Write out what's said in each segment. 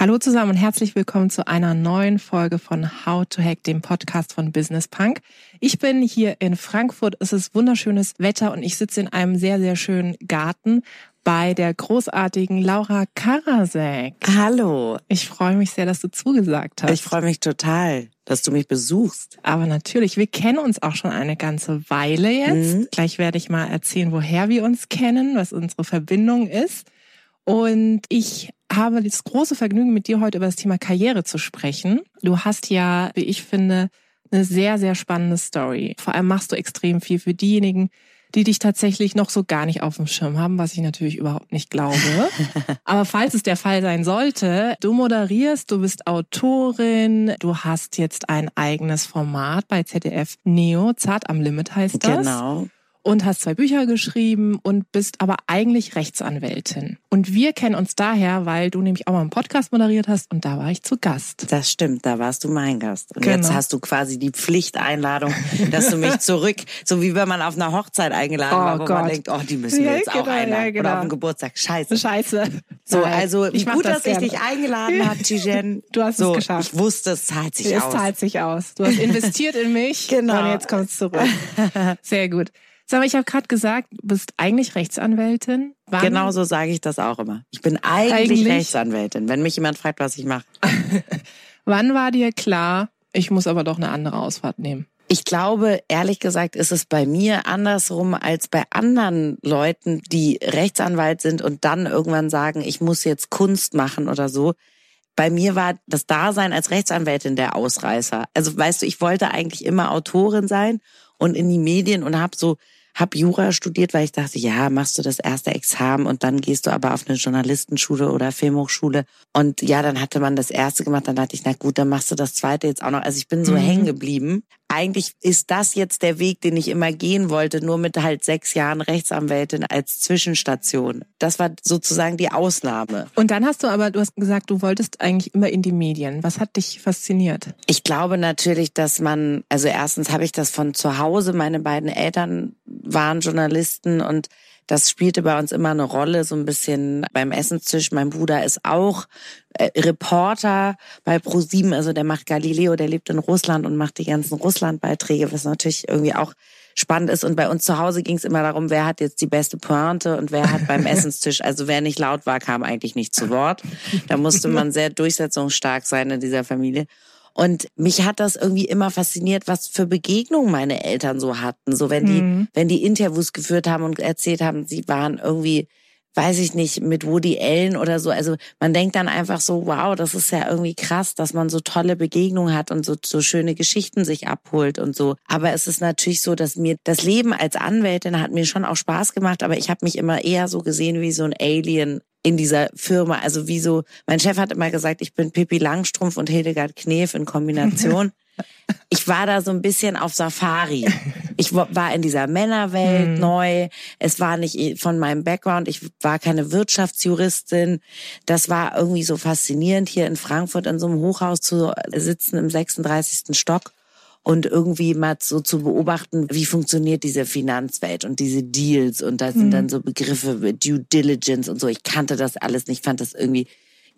Hallo zusammen und herzlich willkommen zu einer neuen Folge von How to Hack, dem Podcast von Business Punk. Ich bin hier in Frankfurt. Es ist wunderschönes Wetter und ich sitze in einem sehr, sehr schönen Garten bei der großartigen Laura Karasek. Hallo. Ich freue mich sehr, dass du zugesagt hast. Ich freue mich total, dass du mich besuchst. Aber natürlich, wir kennen uns auch schon eine ganze Weile jetzt. Mhm. Gleich werde ich mal erzählen, woher wir uns kennen, was unsere Verbindung ist. Und ich habe das große Vergnügen, mit dir heute über das Thema Karriere zu sprechen. Du hast ja, wie ich finde, eine sehr, sehr spannende Story. Vor allem machst du extrem viel für diejenigen, die dich tatsächlich noch so gar nicht auf dem Schirm haben, was ich natürlich überhaupt nicht glaube. Aber falls es der Fall sein sollte, du moderierst, du bist Autorin, du hast jetzt ein eigenes Format bei ZDF Neo, Zart am Limit heißt das. Genau und hast zwei Bücher geschrieben und bist aber eigentlich Rechtsanwältin. Und wir kennen uns daher, weil du nämlich auch mal einen Podcast moderiert hast und da war ich zu Gast. Das stimmt, da warst du mein Gast. Und genau. jetzt hast du quasi die Pflichteinladung, dass du mich zurück, so wie wenn man auf einer Hochzeit eingeladen oh war, wo Gott. man denkt, oh, die müssen wir ja, jetzt genau, auch einladen. Ja, genau. Oder auf dem Geburtstag. Scheiße. Scheiße. So, also ich gut, das dass gerne. ich dich eingeladen habe, Tijen. Du hast so, es geschafft. Ich wusste, es zahlt sich es aus. Es zahlt sich aus. Du hast investiert in mich genau. und jetzt kommst du zurück. Sehr gut. Sag mal, ich habe gerade gesagt, du bist eigentlich Rechtsanwältin. Wann? Genau so sage ich das auch immer. Ich bin eigentlich, eigentlich? Rechtsanwältin, wenn mich jemand fragt, was ich mache. Wann war dir klar, ich muss aber doch eine andere Ausfahrt nehmen? Ich glaube, ehrlich gesagt, ist es bei mir andersrum als bei anderen Leuten, die Rechtsanwalt sind und dann irgendwann sagen, ich muss jetzt Kunst machen oder so. Bei mir war das Dasein als Rechtsanwältin der Ausreißer. Also weißt du, ich wollte eigentlich immer Autorin sein und in die Medien und habe so habe Jura studiert, weil ich dachte, ja, machst du das erste Examen und dann gehst du aber auf eine Journalistenschule oder Filmhochschule. Und ja, dann hatte man das erste gemacht, dann dachte ich, na gut, dann machst du das zweite jetzt auch noch. Also ich bin so mhm. hängen geblieben. Eigentlich ist das jetzt der Weg, den ich immer gehen wollte, nur mit halt sechs Jahren Rechtsanwältin als Zwischenstation. Das war sozusagen die Ausnahme. Und dann hast du aber, du hast gesagt, du wolltest eigentlich immer in die Medien. Was hat dich fasziniert? Ich glaube natürlich, dass man, also erstens habe ich das von zu Hause, meine beiden Eltern waren Journalisten und das spielte bei uns immer eine Rolle, so ein bisschen beim Essenstisch. Mein Bruder ist auch äh, Reporter bei ProSieben, also der macht Galileo, der lebt in Russland und macht die ganzen Russland-Beiträge, was natürlich irgendwie auch spannend ist. Und bei uns zu Hause ging es immer darum, wer hat jetzt die beste Pointe und wer hat beim Essenstisch, also wer nicht laut war, kam eigentlich nicht zu Wort. Da musste man sehr durchsetzungsstark sein in dieser Familie. Und mich hat das irgendwie immer fasziniert, was für Begegnungen meine Eltern so hatten. So wenn die, mhm. wenn die Interviews geführt haben und erzählt haben, sie waren irgendwie weiß ich nicht, mit Woody Allen oder so. Also man denkt dann einfach so, wow, das ist ja irgendwie krass, dass man so tolle Begegnungen hat und so, so schöne Geschichten sich abholt und so. Aber es ist natürlich so, dass mir das Leben als Anwältin hat mir schon auch Spaß gemacht, aber ich habe mich immer eher so gesehen wie so ein Alien in dieser Firma. Also wie so, mein Chef hat immer gesagt, ich bin Pippi Langstrumpf und Hildegard Knef in Kombination. ich war da so ein bisschen auf Safari. Ich war in dieser Männerwelt mhm. neu. Es war nicht von meinem Background. Ich war keine Wirtschaftsjuristin. Das war irgendwie so faszinierend, hier in Frankfurt in so einem Hochhaus zu sitzen im 36. Stock und irgendwie mal so zu beobachten, wie funktioniert diese Finanzwelt und diese Deals und da sind mhm. dann so Begriffe wie Due Diligence und so. Ich kannte das alles nicht, fand das irgendwie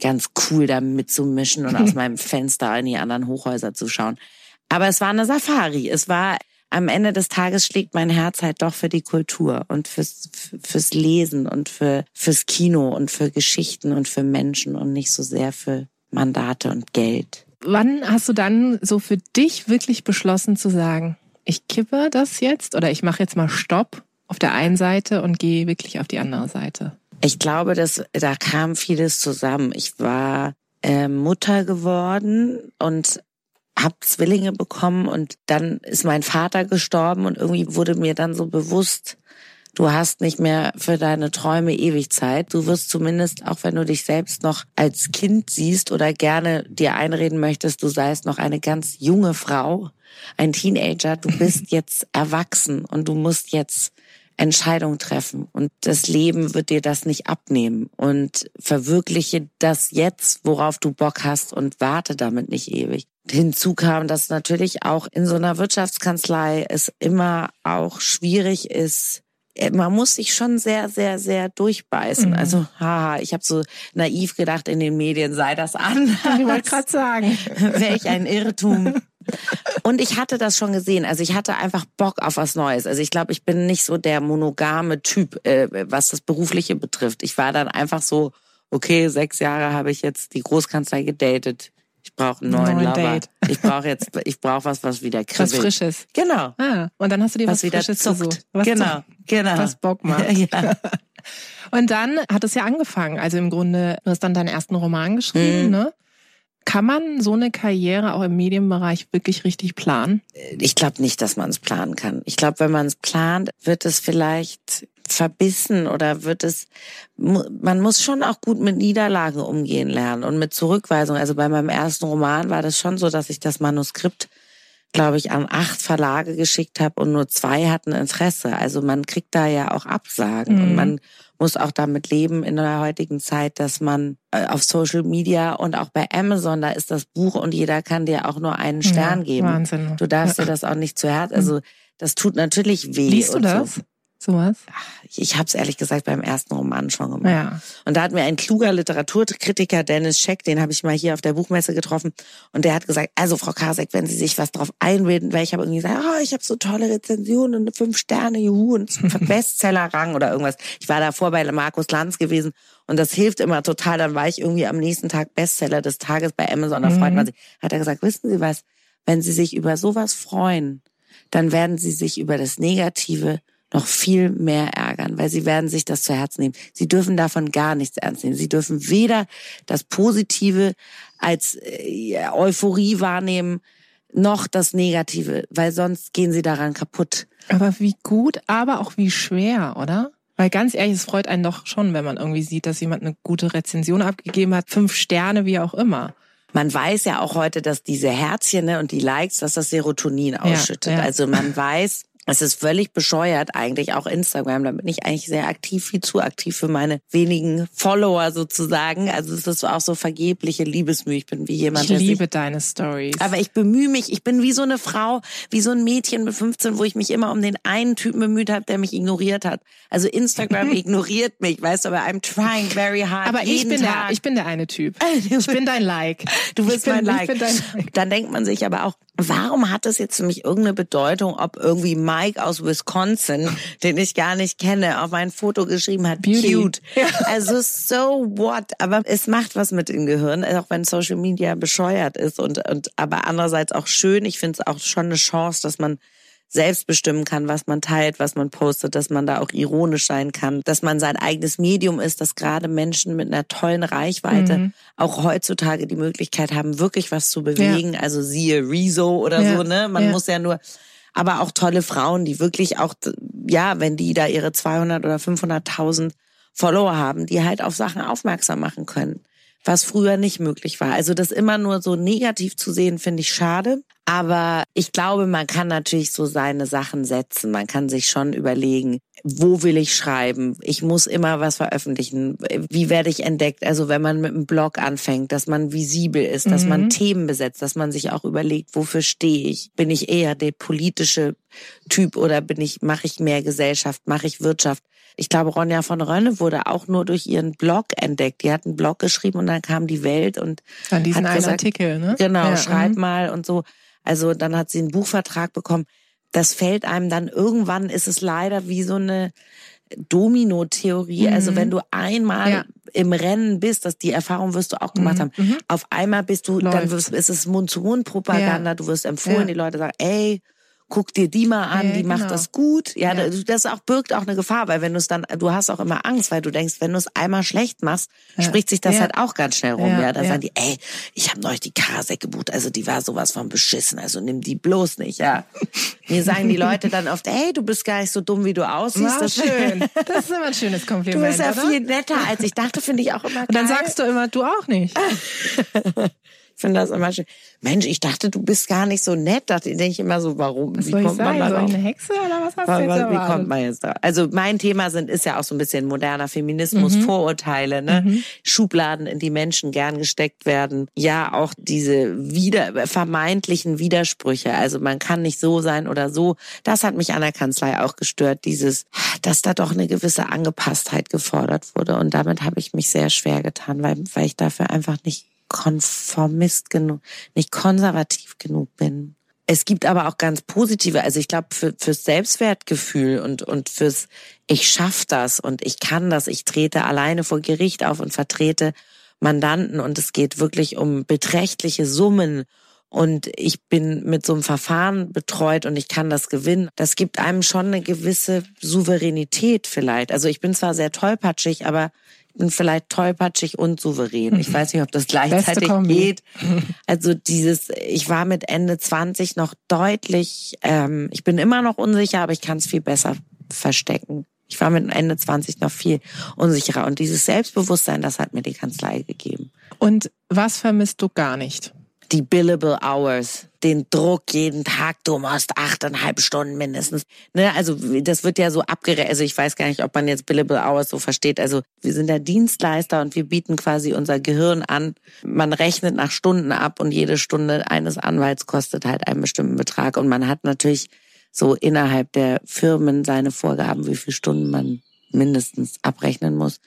ganz cool, da mitzumischen und aus meinem Fenster in die anderen Hochhäuser zu schauen. Aber es war eine Safari. Es war am Ende des Tages schlägt mein Herz halt doch für die Kultur und fürs, fürs Lesen und für, fürs Kino und für Geschichten und für Menschen und nicht so sehr für Mandate und Geld wann hast du dann so für dich wirklich beschlossen zu sagen, ich kippe das jetzt oder ich mache jetzt mal Stopp auf der einen Seite und gehe wirklich auf die andere Seite? Ich glaube, dass da kam vieles zusammen. Ich war äh, Mutter geworden und habe Zwillinge bekommen und dann ist mein Vater gestorben und irgendwie wurde mir dann so bewusst, Du hast nicht mehr für deine Träume ewig Zeit. Du wirst zumindest, auch wenn du dich selbst noch als Kind siehst oder gerne dir einreden möchtest, du seist noch eine ganz junge Frau, ein Teenager, du bist jetzt erwachsen und du musst jetzt Entscheidung treffen. Und das Leben wird dir das nicht abnehmen. Und verwirkliche das jetzt, worauf du Bock hast und warte damit nicht ewig. Hinzu kam, dass natürlich auch in so einer Wirtschaftskanzlei es immer auch schwierig ist, man muss sich schon sehr, sehr, sehr durchbeißen. Mhm. Also, haha, ich habe so naiv gedacht, in den Medien sei das an. Ich wollte gerade sagen. Welch ein Irrtum. Und ich hatte das schon gesehen. Also ich hatte einfach Bock auf was Neues. Also ich glaube, ich bin nicht so der monogame Typ, äh, was das Berufliche betrifft. Ich war dann einfach so, okay, sechs Jahre habe ich jetzt die Großkanzlei gedatet. Ich brauche einen neuen Neuen Lover. Date. Ich brauche jetzt, ich brauche was, was wieder kribbelt. Was Frisches. Genau. Ah, und dann hast du dir was, was Frisches zuckt. gesucht. Was genau, zuckt, genau. Was Bock macht. Ja. Und dann hat es ja angefangen. Also im Grunde, du hast dann deinen ersten Roman geschrieben, mhm. ne? Kann man so eine Karriere auch im Medienbereich wirklich richtig planen? Ich glaube nicht, dass man es planen kann. Ich glaube, wenn man es plant, wird es vielleicht verbissen oder wird es, man muss schon auch gut mit Niederlagen umgehen lernen und mit Zurückweisung. Also bei meinem ersten Roman war das schon so, dass ich das Manuskript glaube ich, an acht Verlage geschickt habe und nur zwei hatten Interesse. Also man kriegt da ja auch Absagen mhm. und man muss auch damit leben in der heutigen Zeit, dass man äh, auf Social Media und auch bei Amazon, da ist das Buch und jeder kann dir auch nur einen Stern ja, geben. Wahnsinn. Du darfst dir das auch nicht zu Herz. Also das tut natürlich weh. Liest du das? So sowas? Ich habe es ehrlich gesagt beim ersten Roman schon gemacht. Ja. Und da hat mir ein kluger Literaturkritiker, Dennis Scheck, den habe ich mal hier auf der Buchmesse getroffen, und der hat gesagt, also Frau Kasek, wenn Sie sich was drauf einreden, weil ich habe irgendwie gesagt, oh, ich habe so tolle Rezensionen und fünf Sterne, juhu, und Bestsellerrang oder irgendwas. Ich war davor bei Markus Lanz gewesen und das hilft immer total. Dann war ich irgendwie am nächsten Tag Bestseller des Tages bei Amazon, da mhm. freut man sich. Hat er gesagt, wissen Sie was, wenn Sie sich über sowas freuen, dann werden Sie sich über das Negative noch viel mehr ärgern, weil sie werden sich das zu Herzen nehmen. Sie dürfen davon gar nichts ernst nehmen. Sie dürfen weder das Positive als äh, Euphorie wahrnehmen, noch das Negative, weil sonst gehen sie daran kaputt. Aber wie gut, aber auch wie schwer, oder? Weil ganz ehrlich, es freut einen doch schon, wenn man irgendwie sieht, dass jemand eine gute Rezension abgegeben hat, fünf Sterne, wie auch immer. Man weiß ja auch heute, dass diese Herzchen ne, und die Likes, dass das Serotonin ausschüttet. Ja, ja. Also man weiß, es ist völlig bescheuert eigentlich, auch Instagram. Da bin ich eigentlich sehr aktiv, viel zu aktiv für meine wenigen Follower sozusagen. Also es ist auch so vergebliche Liebesmühe. Ich bin wie jemand, Ich liebe deine Stories. Aber ich bemühe mich. Ich bin wie so eine Frau, wie so ein Mädchen mit 15, wo ich mich immer um den einen Typen bemüht habe, der mich ignoriert hat. Also Instagram ignoriert mich, weißt du, aber I'm trying very hard. Aber ich bin Tag. der, ich bin der eine Typ. Ich bin dein Like. Du bist bin, mein like. like. Dann denkt man sich aber auch, warum hat das jetzt für mich irgendeine Bedeutung, ob irgendwie Mike aus Wisconsin, den ich gar nicht kenne, auf mein Foto geschrieben hat, Beauty. cute. Ja. Also so what? Aber es macht was mit dem Gehirn, auch wenn Social Media bescheuert ist und, und aber andererseits auch schön. Ich finde es auch schon eine Chance, dass man selbst bestimmen kann, was man teilt, was man postet, dass man da auch ironisch sein kann, dass man sein eigenes Medium ist, dass gerade Menschen mit einer tollen Reichweite mhm. auch heutzutage die Möglichkeit haben, wirklich was zu bewegen. Ja. Also siehe Rezo oder ja. so, ne? Man ja. muss ja nur, aber auch tolle Frauen, die wirklich auch, ja, wenn die da ihre 200 oder 500.000 Follower haben, die halt auf Sachen aufmerksam machen können was früher nicht möglich war. Also das immer nur so negativ zu sehen, finde ich schade. Aber ich glaube, man kann natürlich so seine Sachen setzen. Man kann sich schon überlegen, wo will ich schreiben? Ich muss immer was veröffentlichen. Wie werde ich entdeckt? Also wenn man mit einem Blog anfängt, dass man visibel ist, dass mhm. man Themen besetzt, dass man sich auch überlegt, wofür stehe ich? Bin ich eher der politische Typ oder bin ich, mache ich mehr Gesellschaft, mache ich Wirtschaft? Ich glaube, Ronja von Rönne wurde auch nur durch ihren Blog entdeckt. Die hat einen Blog geschrieben und dann kam die Welt und An diesen hat gesagt, Artikel, ne? Genau, ja, schreib mhm. mal und so. Also dann hat sie einen Buchvertrag bekommen. Das fällt einem dann irgendwann ist es leider wie so eine Domino-Theorie. Mhm. Also wenn du einmal ja. im Rennen bist, dass die Erfahrung wirst du auch gemacht mhm. haben. Mhm. Auf einmal bist du, Läuft. dann wirst, ist es Mund-zu-Mund-Propaganda. Ja. Du wirst empfohlen, ja. die Leute sagen, ey, guck dir die mal an, Ja, die macht genau. das gut. Ja, Ja. das auch birgt auch eine Gefahr, weil wenn du es dann, du hast auch immer Angst, weil du denkst, wenn du es einmal schlecht machst, Ja. spricht sich das Ja. halt auch ganz schnell rum. Ja, da sagen die, ey, ich habe neulich die Karasek gebucht, also die war sowas von beschissen, also nimm die bloß nicht. Ja, mir sagen die Leute dann oft, ey, du bist gar nicht so dumm, wie du aussiehst. Das- schön. Das ist immer ein schönes Du Kompliment, bist ja oder? viel netter, als ich dachte, finde ich auch immer Und dann geil. sagst du immer, du auch nicht. Ich finde das immer schön. Mensch, ich dachte, du bist gar nicht so nett. Da denke ich immer so, warum? Was wie kommt man da drauf? eine Hexe oder was hast Was- du jetzt Wie kommt man jetzt da? Also mein Thema sind ist ja auch so ein bisschen moderner Feminismus, Mhm. Vorurteile, ne? Schubladen, in die Menschen gern gesteckt werden. Ja, auch diese wieder vermeintlichen Widersprüche. Also man kann nicht so sein oder so. Das hat mich an der Kanzlei auch gestört. Dieses, dass da doch eine gewisse Angepasstheit gefordert wurde. Und damit habe ich mich sehr schwer getan, weil weil ich dafür einfach nicht konformist genug, nicht konservativ genug bin. Es gibt aber auch ganz positive, also ich glaube für, fürs Selbstwertgefühl und und fürs ich schaff das und ich kann das, ich trete alleine vor Gericht auf und vertrete Mandanten und es geht wirklich um beträchtliche Summen und ich bin mit so einem Verfahren betreut und ich kann das gewinnen. Das gibt einem schon eine gewisse Souveränität vielleicht. Also ich bin zwar sehr tollpatschig, aber bin vielleicht tollpatschig und souverän. Ich weiß nicht, ob das gleichzeitig geht. Also dieses, ich war mit Ende 20 noch deutlich, ähm, ich bin immer noch unsicher, aber ich kann es viel besser verstecken. Ich war mit Ende 20 noch viel unsicherer und dieses Selbstbewusstsein, das hat mir die Kanzlei gegeben. Und was vermisst du gar nicht? Die billable hours, den Druck jeden Tag, du musst achteinhalb Stunden mindestens. Ne, also das wird ja so abgerechnet. Also ich weiß gar nicht, ob man jetzt billable hours so versteht. Also wir sind ja Dienstleister und wir bieten quasi unser Gehirn an. Man rechnet nach Stunden ab und jede Stunde eines Anwalts kostet halt einen bestimmten Betrag. Und man hat natürlich so innerhalb der Firmen seine Vorgaben, wie viele Stunden man mindestens abrechnen muss.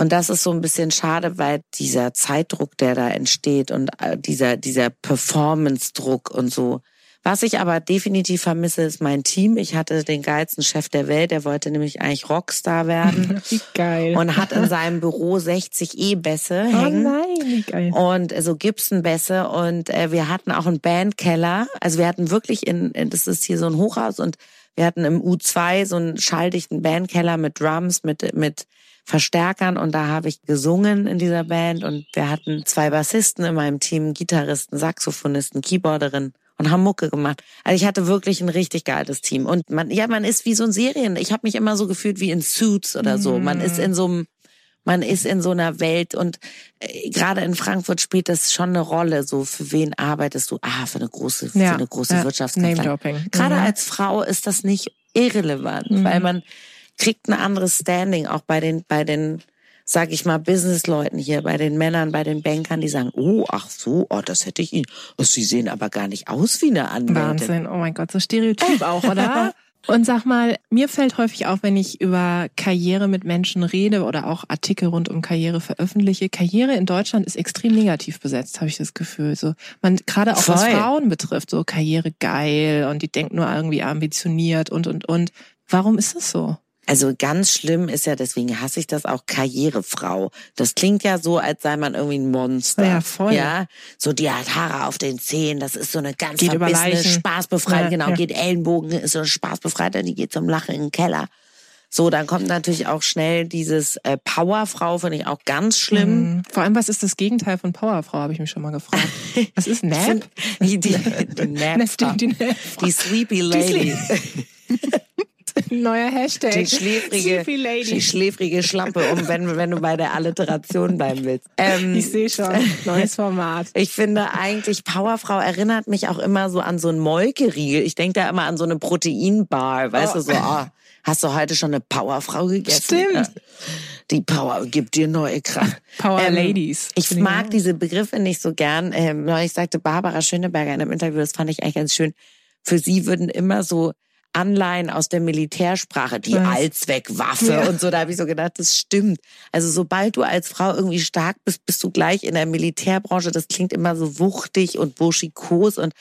Und das ist so ein bisschen schade, weil dieser Zeitdruck, der da entsteht und äh, dieser, dieser Performance-Druck und so. Was ich aber definitiv vermisse, ist mein Team. Ich hatte den geilsten Chef der Welt, der wollte nämlich eigentlich Rockstar werden Wie geil. und hat in seinem Büro 60 E-Bässe oh hängen nein, wie geil. und so Gibson-Bässe und äh, wir hatten auch einen Bandkeller. Also wir hatten wirklich in, in- das ist hier so ein Hochhaus und wir hatten im U2 so einen schalldichten Bandkeller mit Drums, mit, mit Verstärkern und da habe ich gesungen in dieser Band und wir hatten zwei Bassisten in meinem Team, Gitarristen, Saxophonisten, Keyboarderin und haben Mucke gemacht. Also ich hatte wirklich ein richtig geiles Team und man ja, man ist wie so ein Serien. Ich habe mich immer so gefühlt wie in Suits oder so. Man ist in so einem man ist in so einer Welt und äh, gerade in Frankfurt spielt das schon eine Rolle. So für wen arbeitest du? Ah, für eine große, für Ja, eine große ja, Wirtschaftskanzlei. Gerade Mhm. als Frau ist das nicht irrelevant, Mhm. weil man kriegt ein anderes Standing auch bei den bei den sag ich mal, Businessleuten hier, bei den Männern, bei den Bankern, die sagen, oh, ach so, oh, das hätte ich Ihnen. Oh, Sie sehen aber gar nicht aus wie eine Anwältin. Wahnsinn, oh mein Gott, so Stereotyp auch, oder? Und sag mal, mir fällt häufig auf, wenn ich über Karriere mit Menschen rede oder auch Artikel rund um Karriere veröffentliche, Karriere in Deutschland ist extrem negativ besetzt, habe ich das Gefühl. So, man gerade auch was Voll. Frauen betrifft, so Karriere geil und die denkt nur irgendwie ambitioniert und und und. Warum ist das so? Also ganz schlimm ist ja, deswegen hasse ich das auch, Karrierefrau. Das klingt ja so, als sei man irgendwie ein Monster. Ja, voll. Ja, so die hat Haare auf den Zähnen, das ist so eine ganz Geht verbissene, spaßbefreite, Ja, genau, ja. geht Ellenbogen, ist so eine spaßbefreite, die geht zum Lachen in den Keller. So, dann kommt natürlich auch schnell dieses äh, Powerfrau, finde ich auch ganz schlimm. Mhm. Vor allem, was ist das Gegenteil von Powerfrau, habe ich mich schon mal gefragt. Was ist Nap? Die, die, die, Napfrau. Die, die, die Sleepy Lady. Neuer Hashtag. Die schläfrige, die schläfrige Schlampe, um wenn, wenn du bei der Alliteration bleiben willst. Ähm, Ich sehe schon, neues Format. Ich finde eigentlich, Powerfrau erinnert mich auch immer so an so einen Molkeriegel. Ich denke da immer an so eine Proteinbar. Weißt Oh. du, so, ah, hast du heute schon eine Powerfrau gegessen? Stimmt. Ja. Die Power gibt dir neue Kraft. Power Ladies. Ich ich mag auch. diese Begriffe nicht so gern. Ähm, neulich sagte Barbara Schöneberger in einem Interview, das fand ich eigentlich ganz schön. Für sie würden immer so Anleihen aus der Militärsprache, die Was? Allzweckwaffe Ja. und so, da habe ich so gedacht, das stimmt. Also sobald du als Frau irgendwie stark bist, bist du gleich in der Militärbranche. Das klingt immer so wuchtig und burschikos und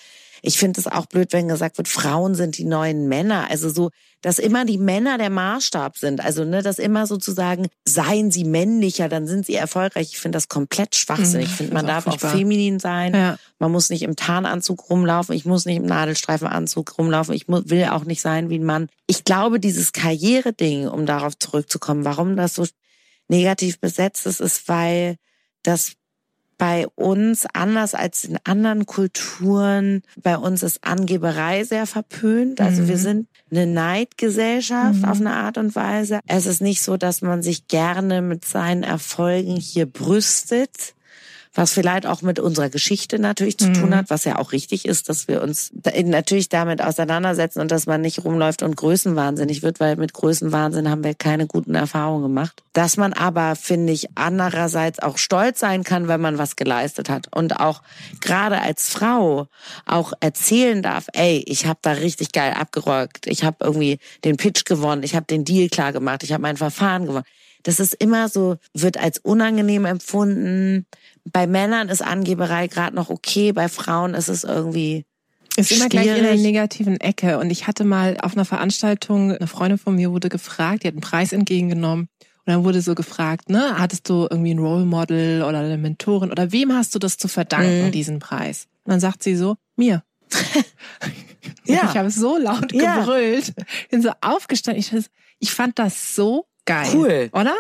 Ich finde es auch blöd, wenn gesagt wird, Frauen sind die neuen Männer. Also so, dass immer die Männer der Maßstab sind. Also, ne, dass immer sozusagen, seien sie männlicher, dann sind sie erfolgreich. Ich finde das komplett schwachsinnig. Ich finde, man darf auch feminin sein. Ja. Man muss nicht im Tarnanzug rumlaufen. Ich muss nicht im Nadelstreifenanzug rumlaufen. Ich will auch nicht sein wie ein Mann. Ich glaube, dieses Karriere-Ding, um darauf zurückzukommen, warum das so negativ besetzt ist, ist, weil das bei uns anders als in anderen Kulturen. Bei uns ist Angeberei sehr verpönt. Also mhm. wir sind eine Neidgesellschaft mhm. auf eine Art und Weise. Es ist nicht so, dass man sich gerne mit seinen Erfolgen hier brüstet was vielleicht auch mit unserer Geschichte natürlich zu tun mhm. hat, was ja auch richtig ist, dass wir uns natürlich damit auseinandersetzen und dass man nicht rumläuft und größenwahnsinnig wird, weil mit Größenwahnsinn haben wir keine guten Erfahrungen gemacht. Dass man aber, finde ich, andererseits auch stolz sein kann, wenn man was geleistet hat und auch gerade als Frau auch erzählen darf, ey, ich habe da richtig geil abgerockt, ich habe irgendwie den Pitch gewonnen, ich habe den Deal klar gemacht, ich habe mein Verfahren gewonnen. Das ist immer so, wird als unangenehm empfunden. Bei Männern ist Angeberei gerade noch okay, bei Frauen ist es irgendwie ist immer gleich in der negativen Ecke. Und ich hatte mal auf einer Veranstaltung, eine Freundin von mir wurde gefragt, die hat einen Preis entgegengenommen. Und dann wurde so gefragt, ne, hattest du irgendwie ein Role Model oder eine Mentorin oder wem hast du das zu verdanken, mhm. diesen Preis? Und dann sagt sie so, mir. ja. Ich habe so laut gebrüllt, ja. bin so aufgestanden. Ich, ich fand das so geil. Cool. Oder?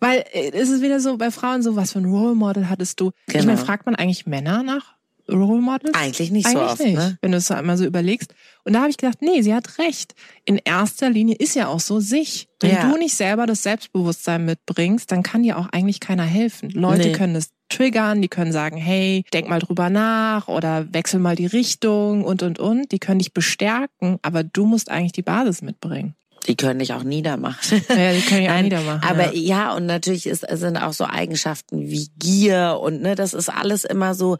Weil äh, es ist wieder so bei Frauen so, was für ein Role Model hattest du? Genau. Ich meine, fragt man eigentlich Männer nach Role Models? Eigentlich nicht eigentlich so oft, nicht, ne? wenn du es so einmal so überlegst. Und da habe ich gedacht, nee, sie hat recht. In erster Linie ist ja auch so sich. Wenn ja. du nicht selber das Selbstbewusstsein mitbringst, dann kann dir auch eigentlich keiner helfen. Leute nee. können es triggern, die können sagen, hey, denk mal drüber nach oder wechsel mal die Richtung und und und. Die können dich bestärken, aber du musst eigentlich die Basis mitbringen. Die können dich auch niedermachen. Ja, die können dich auch niedermachen. Aber ja. ja, und natürlich ist, sind auch so Eigenschaften wie Gier und ne, das ist alles immer so,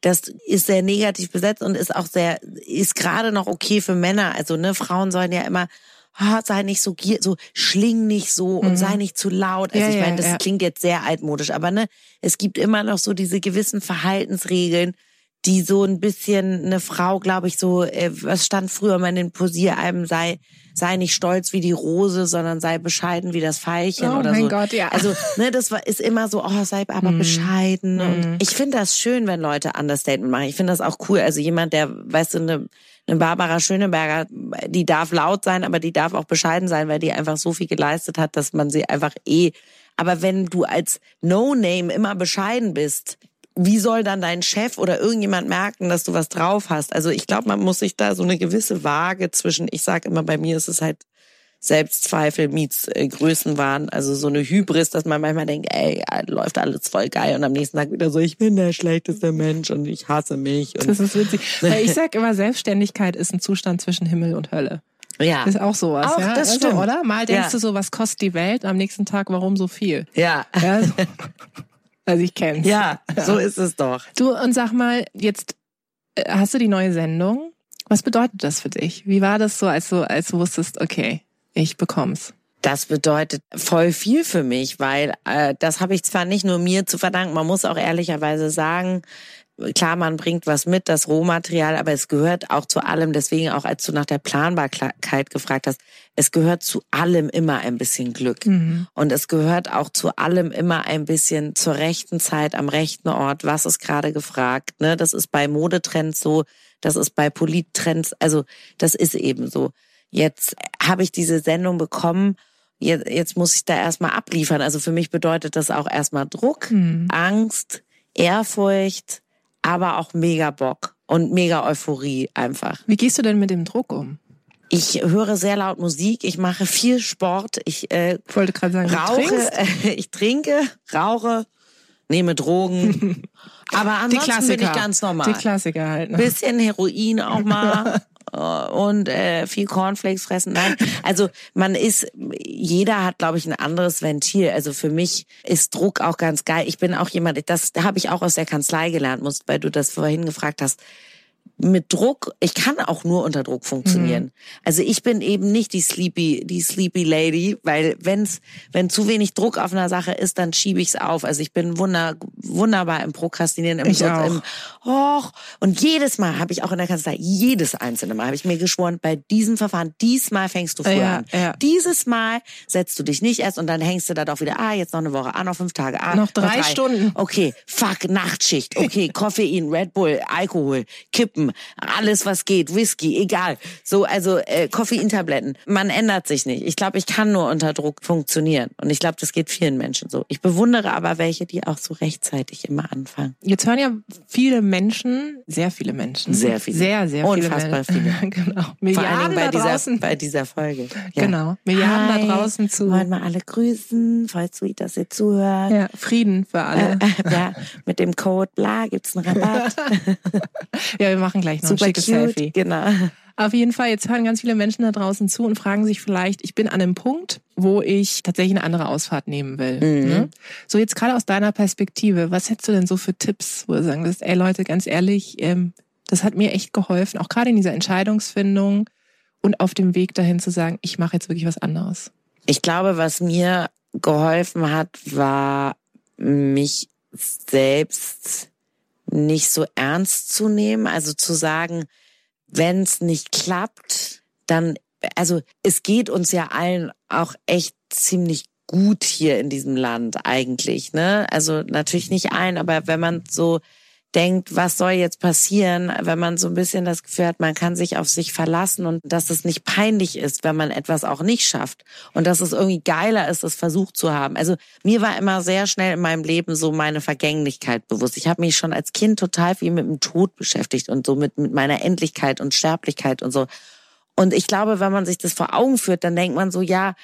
das ist sehr negativ besetzt und ist auch sehr, ist gerade noch okay für Männer. Also, ne, Frauen sollen ja immer, oh, sei nicht so gier, so schling nicht so und mhm. sei nicht zu laut. Also ja, ich meine, das ja. klingt jetzt sehr altmodisch, aber ne, es gibt immer noch so diese gewissen Verhaltensregeln, die so ein bisschen eine Frau, glaube ich, so, äh, was stand früher mal in den Posieralben, sei, sei nicht stolz wie die Rose, sondern sei bescheiden wie das Veilchen oh oder mein so. Gott, ja. Also, ne, das war, ist immer so, oh, sei aber mm. bescheiden. Mm. Und ich finde das schön, wenn Leute Understatement machen. Ich finde das auch cool. Also jemand, der, weißt du, eine, eine Barbara Schöneberger, die darf laut sein, aber die darf auch bescheiden sein, weil die einfach so viel geleistet hat, dass man sie einfach eh aber wenn du als No-Name immer bescheiden bist, wie soll dann dein Chef oder irgendjemand merken, dass du was drauf hast? Also ich glaube, man muss sich da so eine gewisse Waage zwischen, ich sage immer, bei mir ist es halt Selbstzweifel meets äh, Größenwahn, also so eine Hybris, dass man manchmal denkt, ey, läuft alles voll geil und am nächsten Tag wieder so, ich bin der schlechteste Mensch und ich hasse mich. Und das ist witzig. Weil ich sag immer, Selbstständigkeit ist ein Zustand zwischen Himmel und Hölle. Ja. Ist auch sowas, auch, ja. Das also, stimmt. Oder? Mal denkst ja. du so, was kostet die Welt? Am nächsten Tag, warum so viel? Ja. ja so. Also ich kenn's. Ja, so ist es doch. Du und sag mal, jetzt äh, hast du die neue Sendung. Was bedeutet das für dich? Wie war das so, als du, als du wusstest, okay, ich bekomm's? Das bedeutet voll viel für mich, weil äh, das habe ich zwar nicht nur mir zu verdanken, man muss auch ehrlicherweise sagen, klar, man bringt was mit, das Rohmaterial, aber es gehört auch zu allem, deswegen auch als du nach der Planbarkeit gefragt hast, es gehört zu allem immer ein bisschen Glück. Mhm. Und es gehört auch zu allem immer ein bisschen zur rechten Zeit, am rechten Ort, was ist gerade gefragt. Ne? Das ist bei Modetrends so, das ist bei Polittrends, also das ist eben so. Jetzt habe ich diese Sendung bekommen jetzt, jetzt muss ich da erstmal abliefern. Also für mich bedeutet das auch erstmal Druck, mhm. Angst, Ehrfurcht, aber auch mega Bock und mega Euphorie einfach. Wie gehst du denn mit dem Druck um? Ich höre sehr laut Musik, ich mache viel Sport, ich äh, wollte gerade sagen, rauche, äh, ich trinke, rauche, nehme Drogen. Aber ansonsten bin ich ganz normal. Die Klassiker halt. Ne? Bisschen Heroin auch mal. Äh, und äh, viel Cornflakes fressen. Nein, also man ist, jeder hat, glaube ich, ein anderes Ventil. Also für mich ist Druck auch ganz geil. Ich bin auch jemand, das habe ich auch aus der Kanzlei gelernt, muss, weil du das vorhin gefragt hast mit Druck, ich kann auch nur unter Druck funktionieren. Mhm. Also ich bin eben nicht die sleepy, die sleepy Lady, weil wenn's, wenn zu wenig Druck auf einer Sache ist, dann schiebe ich's auf. Also ich bin wunder, wunderbar im Prokrastinieren, im, ich auch. im Och. Und jedes Mal habe ich auch in der Kanzlei, jedes einzelne Mal habe ich mir geschworen, bei diesem Verfahren, diesmal fängst du früher ja, an. Ja. Dieses Mal setzt du dich nicht erst und dann hängst du da doch wieder, ah, jetzt noch eine Woche, ah, noch fünf Tage, ah, noch drei, noch drei. Stunden. Okay, fuck, Nachtschicht, okay, Koffein, Red Bull, Alkohol, Kippen, alles was geht, Whisky, egal. So, also äh, Koffeintabletten. Man ändert sich nicht. Ich glaube, ich kann nur unter Druck funktionieren. Und ich glaube, das geht vielen Menschen so. Ich bewundere aber welche, die auch so rechtzeitig immer anfangen. Jetzt hören ja viele Menschen, sehr viele Menschen. Sehr viele. Sehr, sehr viele. Unfassbar viele. genau. Milliarden Vor allen Dingen bei dieser, bei dieser Folge. Ja. Genau. Milliarden Hi, da draußen zu. Wollen wir alle grüßen. Voll sweet, dass ihr zuhört. Ja, Frieden für alle. Äh, ja, mit dem Code bla gibt's einen Rabatt. ja, wir machen gleich noch Super ein schickes cute, Selfie. Genau. Auf jeden Fall, jetzt hören ganz viele Menschen da draußen zu und fragen sich vielleicht, ich bin an einem Punkt, wo ich tatsächlich eine andere Ausfahrt nehmen will. Mhm. Ne? So jetzt gerade aus deiner Perspektive, was hättest du denn so für Tipps, wo du sagen wirst, ey Leute, ganz ehrlich, ähm, das hat mir echt geholfen, auch gerade in dieser Entscheidungsfindung und auf dem Weg dahin zu sagen, ich mache jetzt wirklich was anderes. Ich glaube, was mir geholfen hat, war mich selbst nicht so ernst zu nehmen, also zu sagen, wenn es nicht klappt, dann, also es geht uns ja allen auch echt ziemlich gut hier in diesem Land eigentlich, ne? Also natürlich nicht allen, aber wenn man so denkt, was soll jetzt passieren, wenn man so ein bisschen das Gefühl hat, man kann sich auf sich verlassen und dass es nicht peinlich ist, wenn man etwas auch nicht schafft und dass es irgendwie geiler ist, es versucht zu haben. Also mir war immer sehr schnell in meinem Leben so meine Vergänglichkeit bewusst. Ich habe mich schon als Kind total viel mit dem Tod beschäftigt und so mit, mit meiner Endlichkeit und Sterblichkeit und so. Und ich glaube, wenn man sich das vor Augen führt, dann denkt man so, ja,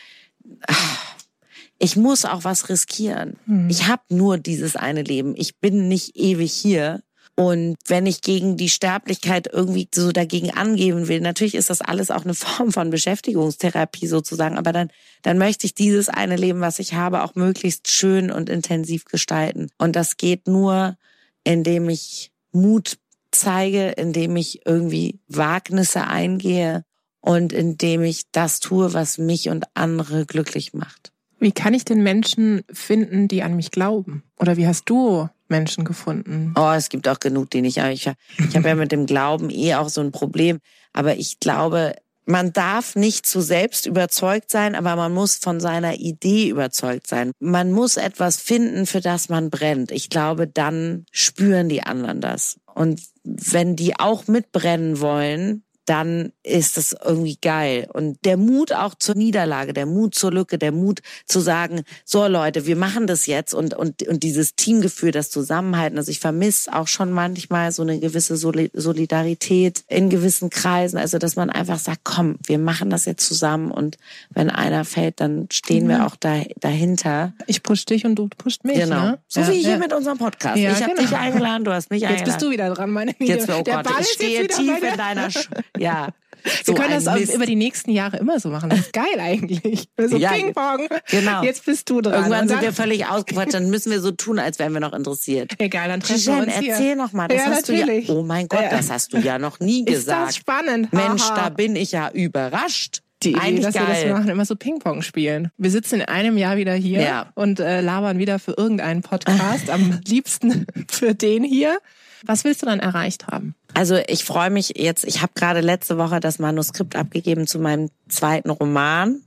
ich muss auch was riskieren. Mhm. Ich habe nur dieses eine Leben. Ich bin nicht ewig hier. Und wenn ich gegen die Sterblichkeit irgendwie so dagegen angeben will, natürlich ist das alles auch eine Form von Beschäftigungstherapie sozusagen, aber dann, dann möchte ich dieses eine Leben, was ich habe, auch möglichst schön und intensiv gestalten. Und das geht nur, indem ich Mut zeige, indem ich irgendwie Wagnisse eingehe und indem ich das tue, was mich und andere glücklich macht. Wie kann ich denn Menschen finden, die an mich glauben? Oder wie hast du Menschen gefunden? Oh, es gibt auch genug, die nicht. Ich, ich habe ja mit dem Glauben eh auch so ein Problem. Aber ich glaube, man darf nicht zu selbst überzeugt sein, aber man muss von seiner Idee überzeugt sein. Man muss etwas finden, für das man brennt. Ich glaube, dann spüren die anderen das. Und wenn die auch mitbrennen wollen, dann ist es irgendwie geil. Und der Mut auch zur Niederlage, der Mut zur Lücke, der Mut zu sagen, so Leute, wir machen das jetzt und, und, und dieses Teamgefühl, das Zusammenhalten. Also ich vermisse auch schon manchmal so eine gewisse Solidarität in gewissen Kreisen. Also dass man einfach sagt, komm, wir machen das jetzt zusammen und wenn einer fällt, dann stehen mhm. wir auch da, dahinter. Ich push dich und du pusht mich. Genau. Ne? So ja, wie hier ja. mit unserem Podcast. Ja, ich habe genau. dich eingeladen, du hast mich jetzt eingeladen. Jetzt bist du wieder dran, meine Liebe. Jetzt, oh Gott, ich stehe tief in deiner Sch ja. So Wir können das Mist. über die nächsten Jahre immer so machen. Das ist geil eigentlich. So ja, Ping-Pong. Genau. Jetzt bist du dran. Irgendwann sind wir völlig ausgequatscht. Dann müssen wir so tun, als wären wir noch interessiert. Egal, dann treffen wir uns erzähl hier. noch mal. Das ja, hast natürlich. du ja. Oh mein Gott, das hast du ja noch nie gesagt. Ist das spannend. Mensch, Aha. da bin ich ja überrascht. Die Idee, Eigentlich dass geil. wir das machen, immer so Ping-Pong spielen. Wir sitzen in einem Jahr wieder hier ja. und äh, labern wieder für irgendeinen Podcast. Am liebsten für den hier. Was willst du dann erreicht haben? Also ich freue mich jetzt, ich habe gerade letzte Woche das Manuskript abgegeben zu meinem zweiten Roman.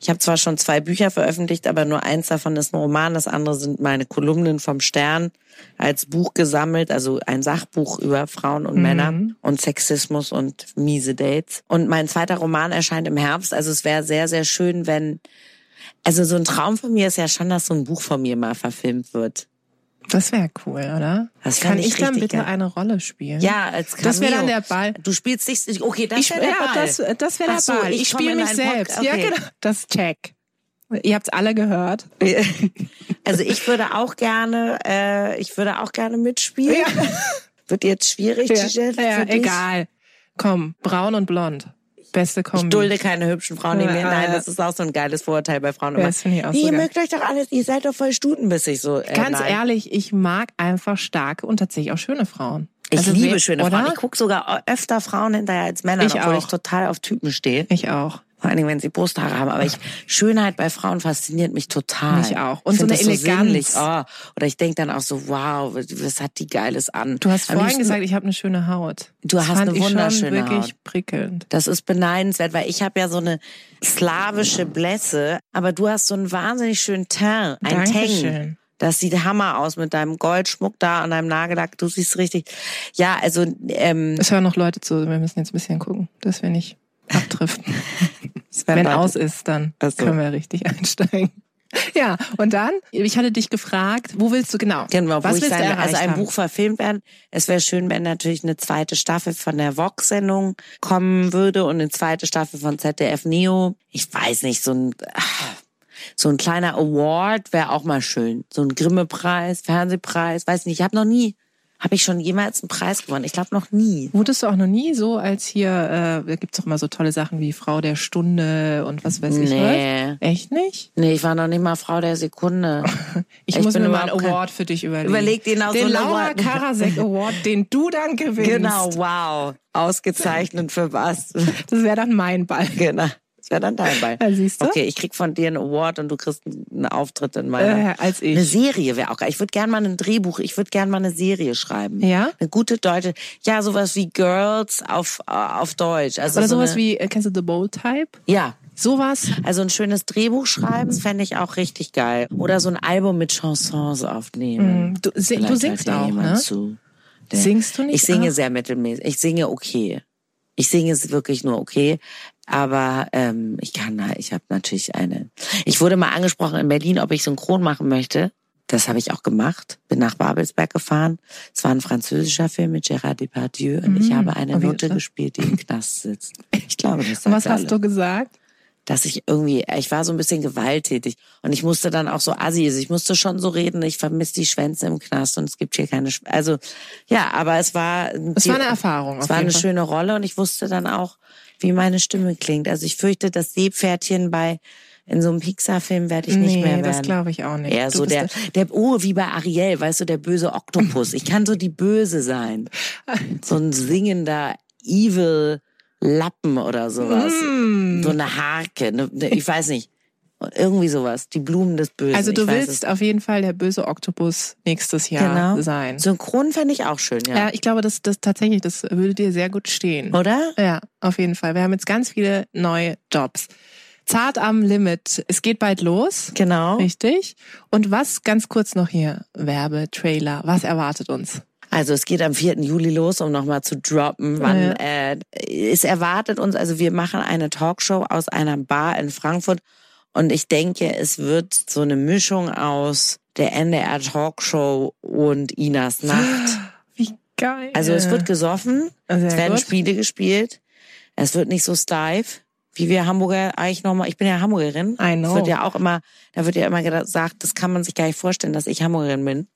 Ich habe zwar schon zwei Bücher veröffentlicht, aber nur eins davon ist ein Roman, das andere sind meine Kolumnen vom Stern als Buch gesammelt, also ein Sachbuch über Frauen und mhm. Männer und Sexismus und miese Dates. Und mein zweiter Roman erscheint im Herbst, also es wäre sehr, sehr schön, wenn, also so ein Traum von mir ist ja schon, dass so ein Buch von mir mal verfilmt wird. Das wäre cool, oder? Das Kann ich, ich dann bitte geil. eine Rolle spielen? Ja, als Cameo. Das wäre dann der Ball. Du spielst dich, okay, das wäre der ja, Ball. Das, das wäre der so, Ball. Ich, ich spiele mich selbst. Okay. Ja, genau. Das check. Ihr habt's alle gehört. Also ich würde auch gerne, äh, ich würde auch gerne mitspielen. Ja. Wird jetzt schwierig, ja, Giselle, ja, egal. Komm, braun und blond. Beste Kombi. Ich dulde keine hübschen Frauen neben mir. Nein, das ist auch so ein geiles Vorurteil bei Frauen. Ja, das finde ich auch nee, so ihr geil. mögt euch doch alles, ihr seid doch voll stutenbissig so. Äh, Ganz nein. ehrlich, ich mag einfach starke und tatsächlich auch schöne Frauen. Ich Also liebe schöne oder? Frauen. Ich gucke sogar öfter Frauen hinterher als Männer, Ich obwohl auch. ich total auf Typen stehe. Ich auch. Vor allen Dingen, wenn sie Brusthaare haben. Aber ich, Schönheit bei Frauen fasziniert mich total. Mich auch. Und so eine Eleganz. sinnlich. Oh. Oder ich denke dann auch so, wow, was hat die Geiles an. Du hast Am vorhin gesagt, ich habe eine schöne Haut. Du das hast eine ich schon wunderschöne wirklich Haut. prickelnd. Das ist beneidenswert, weil ich habe ja so eine slawische Blässe, aber du hast so einen wahnsinnig schönen Teint, ein. Dankeschön. Das sieht Hammer aus mit deinem Goldschmuck da und deinem Nagellack. Du siehst richtig. Ja, also ähm, Es hören noch Leute zu. Wir müssen jetzt ein bisschen gucken, dass wir nicht abdriften. Wenn Leute- aus ist, dann so. können wir richtig einsteigen. Ja, und dann, ich hatte dich gefragt, wo willst du genau? Genau, wo Was ich willst du sagen, erreicht also ein haben? Buch verfilmt werden. Es wäre schön, wenn natürlich eine zweite Staffel von der Vox-Sendung kommen würde und eine zweite Staffel von ZDF Neo. Ich weiß nicht, so ein ah, so ein kleiner Award wäre auch mal schön. So ein Grimme-Preis, Fernsehpreis, weiß nicht. Ich habe noch nie, habe ich schon jemals einen Preis gewonnen? Ich glaube noch nie. Wurdest du auch noch nie so als hier, äh, da gibt's doch immer so tolle Sachen wie Frau der Stunde und was weiß ich Nee. was? Echt nicht? Nee, ich war noch nicht mal Frau der Sekunde. Ich, Ich muss mir mal einen Award für dich überlegen. Überleg dir noch den so Laura Award. Karasek Award, den du dann gewinnst. Genau, wow. Ausgezeichnet für was? Das wäre dann mein Ball. genau. Das wäre dann dein Ball. Ja, siehst du? Okay, ich krieg von dir einen Award und du kriegst einen Auftritt in meiner. Äh, als Eine ich. Serie wäre auch geil. Ich würde gerne mal ein Drehbuch, ich würde gerne mal eine Serie schreiben. Ja? Eine gute deutsche, ja, sowas wie Girls auf, äh, auf Deutsch. Also Oder so sowas eine, wie, äh, kennst du The Bold Type? Ja. Sowas. Also ein schönes Drehbuch schreiben, das fände ich auch richtig geil. Oder so ein Album mit Chansons aufnehmen. Du, si- Vielleicht du singst auch, ne? Zu. Singst du nicht Ich singe auch? sehr mittelmäßig. Ich singe okay. Ich singe es wirklich nur okay. Aber ähm, ich kann ich habe natürlich eine. Ich wurde mal angesprochen in Berlin, ob ich synchron machen möchte. Das habe ich auch gemacht. Bin nach Babelsberg gefahren. Es war ein französischer Film mit Gérard Depardieu und ich Mhm. habe eine Note gespielt, die im Knast sitzt. Ich glaube, das Und was sagt hast alle du gesagt? dass ich irgendwie, ich war so ein bisschen gewalttätig und ich musste dann auch so assi, also ich musste schon so reden, ich vermisse die Schwänze im Knast und es gibt hier keine, Sch also ja, aber es war, Es war eine Erfahrung. es war eine Fall. schöne Rolle und ich wusste dann auch, wie meine Stimme klingt. Also ich fürchte, das Seepferdchen bei in so einem Pixar-Film werde ich nicht nee, mehr werden. das glaube ich auch nicht. Eher Du so der, der, oh, wie bei Ariel, weißt du, der böse Oktopus. Ich kann so die Böse sein. So ein singender, evil Lappen oder sowas. Mm. So eine Harke, ne, ne, ich weiß nicht. Irgendwie sowas. Die Blumen des Bösen. Also du willst auf jeden Fall der böse Oktopus nächstes Jahr Genau. sein. Synchron fände ich auch schön, Ja. ja. ich glaube, das, das tatsächlich, das würde dir sehr gut stehen. Oder? Ja, auf jeden Fall. Wir haben jetzt ganz viele neue Jobs. Zart am Limit. Es geht bald los. Genau. Richtig. Und was ganz kurz noch hier? Werbetrailer. Was erwartet uns? Also es geht am 4. Juli los, um nochmal zu droppen, wann Ja. äh, es erwartet uns, also wir machen eine Talkshow aus einer Bar in Frankfurt und ich denke, es wird so eine Mischung aus der NDR Talkshow und Inas Nacht. Wie geil. Also es wird gesoffen, Sehr es werden gut. Spiele gespielt, es wird nicht so steif, wie wir Hamburger eigentlich nochmal, ich bin ja Hamburgerin. I know. Es wird ja auch immer, da wird ja immer gesagt, das kann man sich gar nicht vorstellen, dass ich Hamburgerin bin.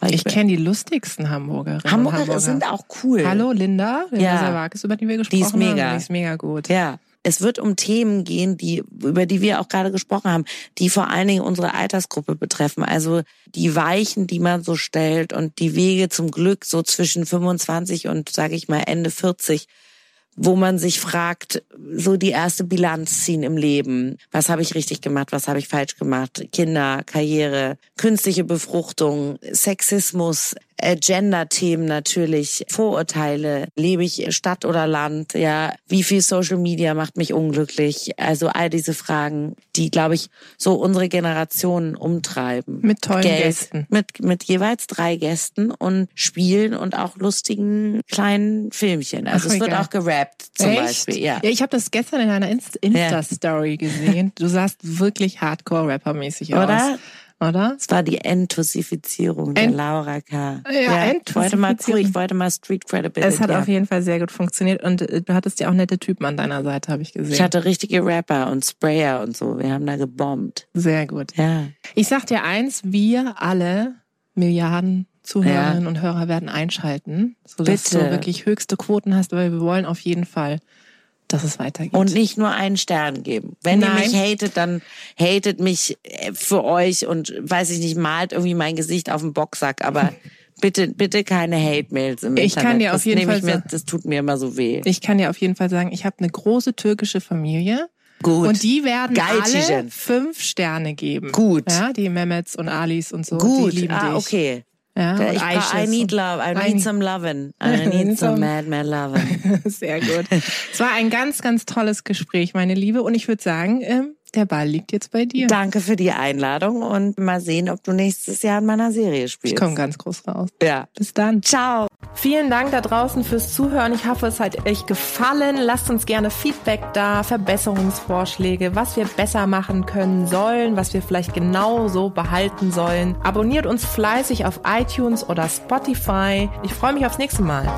Weil Ich bin- kenne die lustigsten Hamburgerinnen. Hamburger Hamburger. sind auch cool. Hallo Linda, Linda Ja. Servakis, über die wir gesprochen Die ist mega. haben. Die ist mega gut. Ja. Es wird um Themen gehen, die, über die wir auch gerade gesprochen haben, die vor allen Dingen unsere Altersgruppe betreffen. Also die Weichen, die man so stellt und die Wege zum Glück so zwischen 25 und, sage ich mal, Ende 40, wo man sich fragt, so die erste Bilanz ziehen im Leben. Was habe ich richtig gemacht? Was habe ich falsch gemacht? Kinder, Karriere, künstliche Befruchtung, Sexismus, äh, Gender-Themen natürlich, Vorurteile, lebe ich Stadt oder Land, ja, wie viel Social Media macht mich unglücklich? Also all diese Fragen, die, glaube ich, so unsere Generation umtreiben. Mit tollen Geld, Gästen. Mit, mit jeweils drei Gästen und Spielen und auch lustigen kleinen Filmchen. Also Ach, es wird geil. auch gerappt zum Echt? Beispiel. Ja. ja ich habe das gestern in einer Inst- Insta-Story gesehen. Du sahst wirklich Hardcore-Rapper-mäßig aus. Oder? Oder? Es war die Entosifizierung der Ent- Laura K. Ja, ich wollte mal cool, ich wollte mal Street Credibility. Es hat haben. auf jeden Fall sehr gut funktioniert und äh, du hattest ja auch nette Typen an deiner Seite, habe ich gesehen. Ich hatte richtige Rapper und Sprayer und so. Wir haben da gebombt. sehr gut. Ja. Ich sag dir eins, wir alle Milliarden Zuhörerinnen und Hörer werden einschalten, sodass Bitte. du wirklich höchste Quoten hast, weil wir wollen auf jeden Fall, dass es weitergeht. Und nicht nur einen Stern geben. Wenn Nein. ihr mich hatet, dann hatet mich äh, für euch und weiß ich nicht, malt irgendwie mein Gesicht auf den Boxsack, aber Bitte, bitte keine Hate-Mails im ich Internet. Kann dir auf das jeden Fall mir, das tut mir immer so weh. Ich kann dir auf jeden Fall sagen, ich habe eine große türkische Familie. Gut. Und die werden Geil, alle fünf Sterne geben. Gut. Ja, die Mehmets und Alis und so. Gut. Die lieben ah, dich. okay. Ja, ich brauch, I need love. I I need some lovin'. I need some- mad, mad lovin'. Sehr gut. Es war ein ganz, ganz tolles Gespräch, meine Liebe. Und ich würde sagen, ähm, der Ball liegt jetzt bei dir. Danke für die Einladung und mal sehen, ob du nächstes Jahr in meiner Serie spielst. Ich komme ganz groß raus. Ja. Bis dann. Ciao. Vielen Dank da draußen fürs Zuhören. Ich hoffe, es hat euch gefallen. Lasst uns gerne Feedback da, Verbesserungsvorschläge, was wir besser machen können sollen, was wir vielleicht genau so behalten sollen. Abonniert uns fleißig auf iTunes oder Spotify. Ich freue mich aufs nächste Mal.